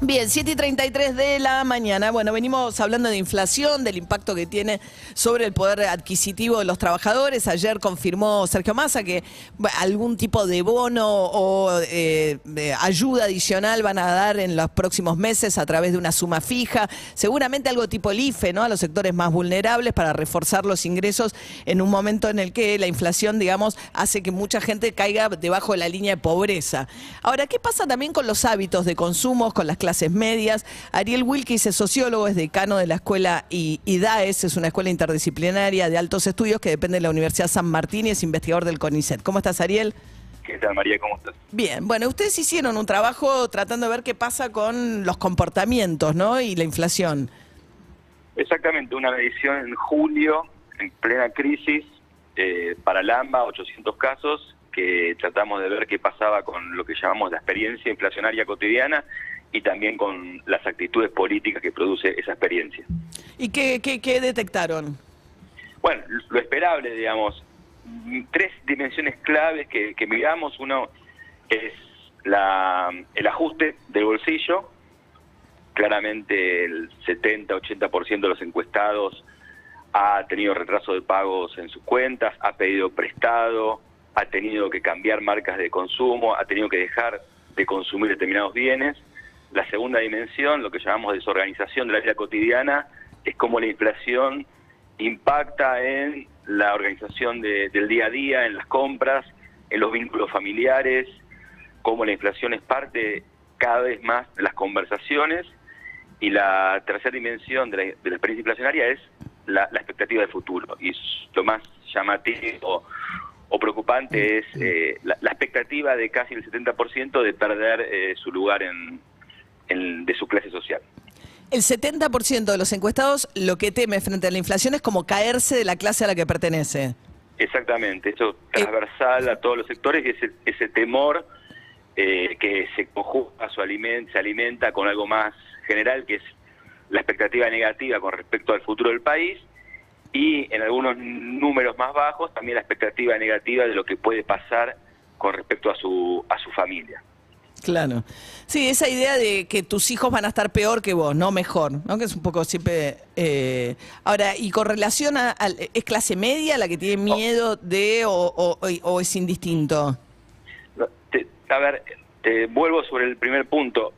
Bien, 7 y 33 de la mañana. Bueno, venimos hablando de inflación, del impacto que tiene sobre el poder adquisitivo de los trabajadores. Ayer confirmó Sergio Massa que algún tipo de bono o eh, ayuda adicional van a dar en los próximos meses a través de una suma fija. Seguramente algo tipo el IFE, ¿no? A los sectores más vulnerables para reforzar los ingresos en un momento en el que la inflación, digamos, hace que mucha gente caiga debajo de la línea de pobreza. Ahora, ¿qué pasa también con los hábitos de consumo, con las clases medias? Ariel Wilkis es sociólogo, es decano de la escuela IDAES, es una escuela interdisciplinaria de altos estudios que depende de la Universidad San Martín y es investigador del CONICET. ¿Cómo estás, Ariel? ¿Qué tal, María? ¿Cómo estás? Bien, bueno, ustedes hicieron un trabajo tratando de ver qué pasa con los comportamientos, ¿no? Y la inflación. Exactamente, una medición en julio, en plena crisis, eh, para Lamba, 800 casos, que tratamos de ver qué pasaba con lo que llamamos la experiencia inflacionaria cotidiana y también con las actitudes políticas que produce esa experiencia. ¿Y qué, qué- qué detectaron? Bueno, lo esperable, digamos, tres dimensiones claves que, que miramos. Uno es la, el ajuste del bolsillo. Claramente el 70-80% de los encuestados ha tenido retraso de pagos en sus cuentas, ha pedido prestado, ha tenido que cambiar marcas de consumo, ha tenido que dejar de consumir determinados bienes. La segunda dimensión, lo que llamamos desorganización de la vida cotidiana, es cómo la inflación impacta en la organización de- del día a día, en las compras, en los vínculos familiares, cómo la inflación es parte cada vez más de las conversaciones. Y la tercera dimensión de la, de la experiencia inflacionaria es la, la expectativa de futuro. Y lo más llamativo o preocupante es eh, la, la expectativa de casi el 70% de perder eh, su lugar en, en- de su clase social. El 70% de los encuestados lo que teme frente a la inflación es como caerse de la clase a la que pertenece. Exactamente, eso transversal a todos los sectores y ese, ese temor eh, que se conjuga, su aliment, se alimenta con algo más general, que es la expectativa negativa con respecto al futuro del país y en algunos números más bajos también la expectativa negativa de lo que puede pasar con respecto a su, a su familia. Claro. Sí, esa idea de que tus hijos van a estar peor que vos, no mejor, ¿no? Que es un poco siempre... eh, Ahora, ¿y con relación a... al- ¿Es clase media la que tiene miedo de o, o- o es indistinto? No, te- a ver, te vuelvo sobre el primer punto.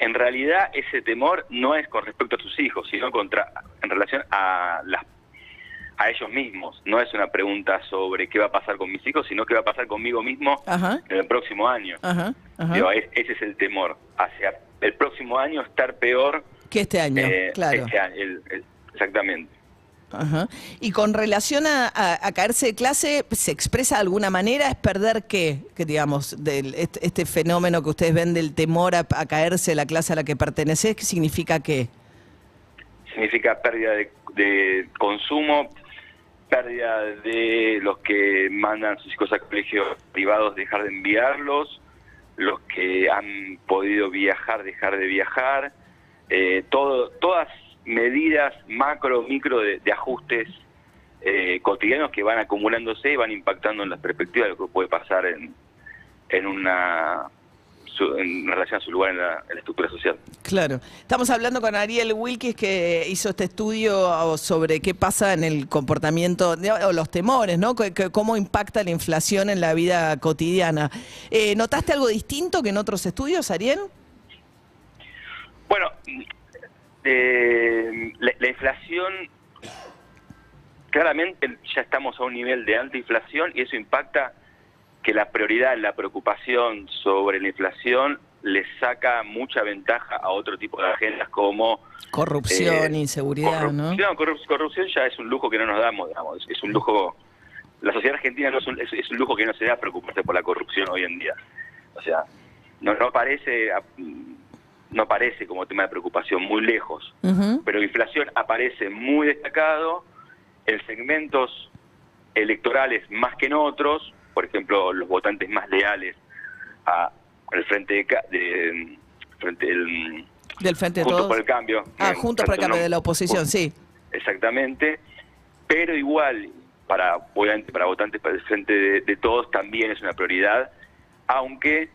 En realidad ese temor no es con respecto a sus hijos, sino contra en relación a las a ellos mismos. No es una pregunta sobre qué va a pasar con mis hijos, sino qué va a pasar conmigo mismo Ajá. en el próximo año. Ajá, ajá. Digo, es- ese es el temor, hacia el próximo año estar peor. Que este año, eh, claro. este año, el- el- exactamente. Ajá. Y con relación a, a- a caerse de clase, ¿se expresa de alguna manera? ¿Es perder qué? Que digamos, del, este, este fenómeno que ustedes ven del temor a, a caerse de la clase a la que perteneces, ¿qué significa qué? significa pérdida de, de consumo, pérdida de los que mandan sus hijos a colegios privados, dejar de enviarlos, los que han podido viajar, dejar de viajar, eh, todo, todas medidas macro, micro de, de ajustes eh, cotidianos que van acumulándose y van impactando en las perspectivas de lo que puede pasar en, en una su- en relación a su lugar en la, en la estructura social. Claro. Estamos hablando con Ariel Wilkis que hizo este estudio sobre qué pasa en el comportamiento, de- o los temores, ¿no? Que- cómo impacta la inflación en la vida cotidiana. Eh, ¿Notaste algo distinto que en otros estudios, Ariel? Bueno, eh, la, la inflación, claramente ya estamos a un nivel de alta inflación y eso impacta que la prioridad, la preocupación sobre la inflación le saca mucha ventaja a otro tipo de agendas como... Corrupción, eh, inseguridad, ¿no? corrupción, corrup- corrupción ya es un lujo que no nos damos, digamos, es un lujo... La sociedad argentina no es, un, es- es un lujo que no se da preocuparse por la corrupción hoy en día. O sea, no, no parece no parece como tema de preocupación muy lejos, pero inflación aparece muy destacado en segmentos electorales más que en otros, por ejemplo, los votantes más leales a el frente de, de frente del Del Frente de Juntos Todos. por el cambio. Ah, Bien, Juntos por el Cambio no- de la oposición, sí. Exactamente, pero igual para obviamente para votantes para el frente de, de todos también es una prioridad, aunque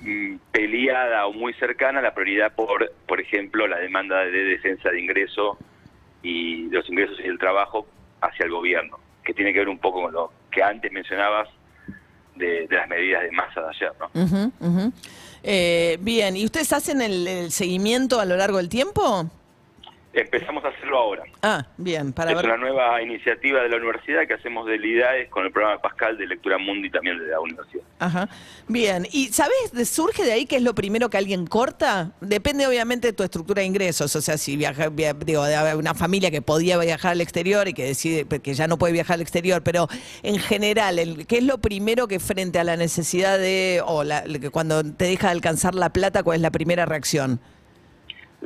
mm, peleada o muy cercana la prioridad por, por ejemplo, la demanda de defensa de ingreso y de los ingresos y el trabajo hacia el gobierno, que tiene que ver un poco con lo que antes mencionabas de, las medidas de masa de ayer, ¿no? Ujú. Eh, bien, ¿y ustedes hacen el, el seguimiento a lo largo del tiempo? Empezamos a hacerlo ahora. Ah, bien, para es ver. una nueva iniciativa de la universidad que hacemos de LIDAES con el programa Pascal de Lectura Mundi también de la universidad. Ajá. Bien, ¿y sabes, surge de ahí que es lo primero que alguien corta? Depende obviamente de tu estructura de ingresos, o sea, si viaja, via- digo, de una familia que podía viajar al exterior y que decide que ya no puede viajar al exterior, pero en general, el- ¿qué es lo primero que frente a la necesidad de, o la- que cuando te deja de alcanzar la plata, cuál es la primera reacción?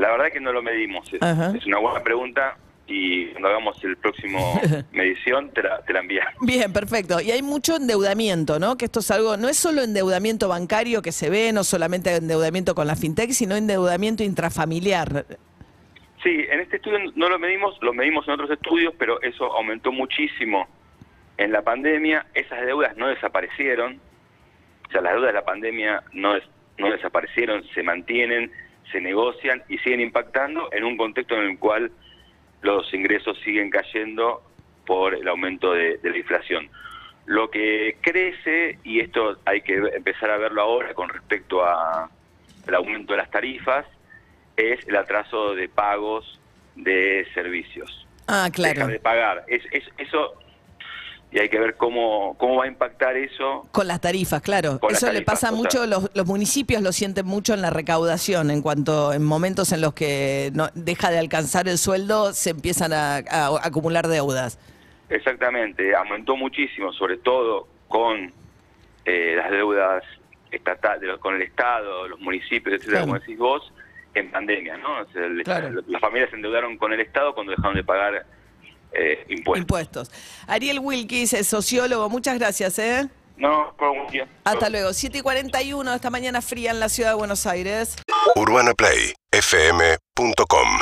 La verdad que no lo medimos. Es, es una buena pregunta y cuando hagamos el próximo medición te la, te la enviamos. Bien, perfecto. Y hay mucho endeudamiento, ¿no? Que esto es algo, no es solo endeudamiento bancario que se ve, no solamente endeudamiento con la fintech, sino endeudamiento intrafamiliar. Sí, en este estudio no lo medimos, lo medimos en otros estudios, pero eso aumentó muchísimo en la pandemia. Esas deudas no desaparecieron. O sea, las deudas de la pandemia no, des- no desaparecieron, se mantienen, se negocian y siguen impactando en un contexto en el cual los ingresos siguen cayendo por el aumento de, de la inflación. Lo que crece, y esto hay que empezar a verlo ahora con respecto a el aumento de las tarifas, es el atraso de pagos de servicios. Ah, Deja claro. de pagar. Es, es- eso, y hay que ver cómo, cómo va a impactar eso Con las tarifas, claro. Con Eso le pasa o mucho, sea- los, los municipios lo sienten mucho en la recaudación, en cuanto en momentos en los que no, deja de alcanzar el sueldo, se empiezan a, a acumular deudas. Exactamente, aumentó muchísimo, sobre todo con eh, las deudas estatales, con el Estado, los municipios, etcétera, Claro. como decís vos, en pandemia, ¿no? O sea, el- Claro. Las familias se endeudaron con el Estado cuando dejaron de pagar eh, impuestos. Impuestos. Ariel Wilkis, es sociólogo, muchas gracias, ¿eh? No, por un día. Hasta luego. 7 y 41 esta mañana fría en la ciudad de Buenos Aires. UrbanaPlayFM.com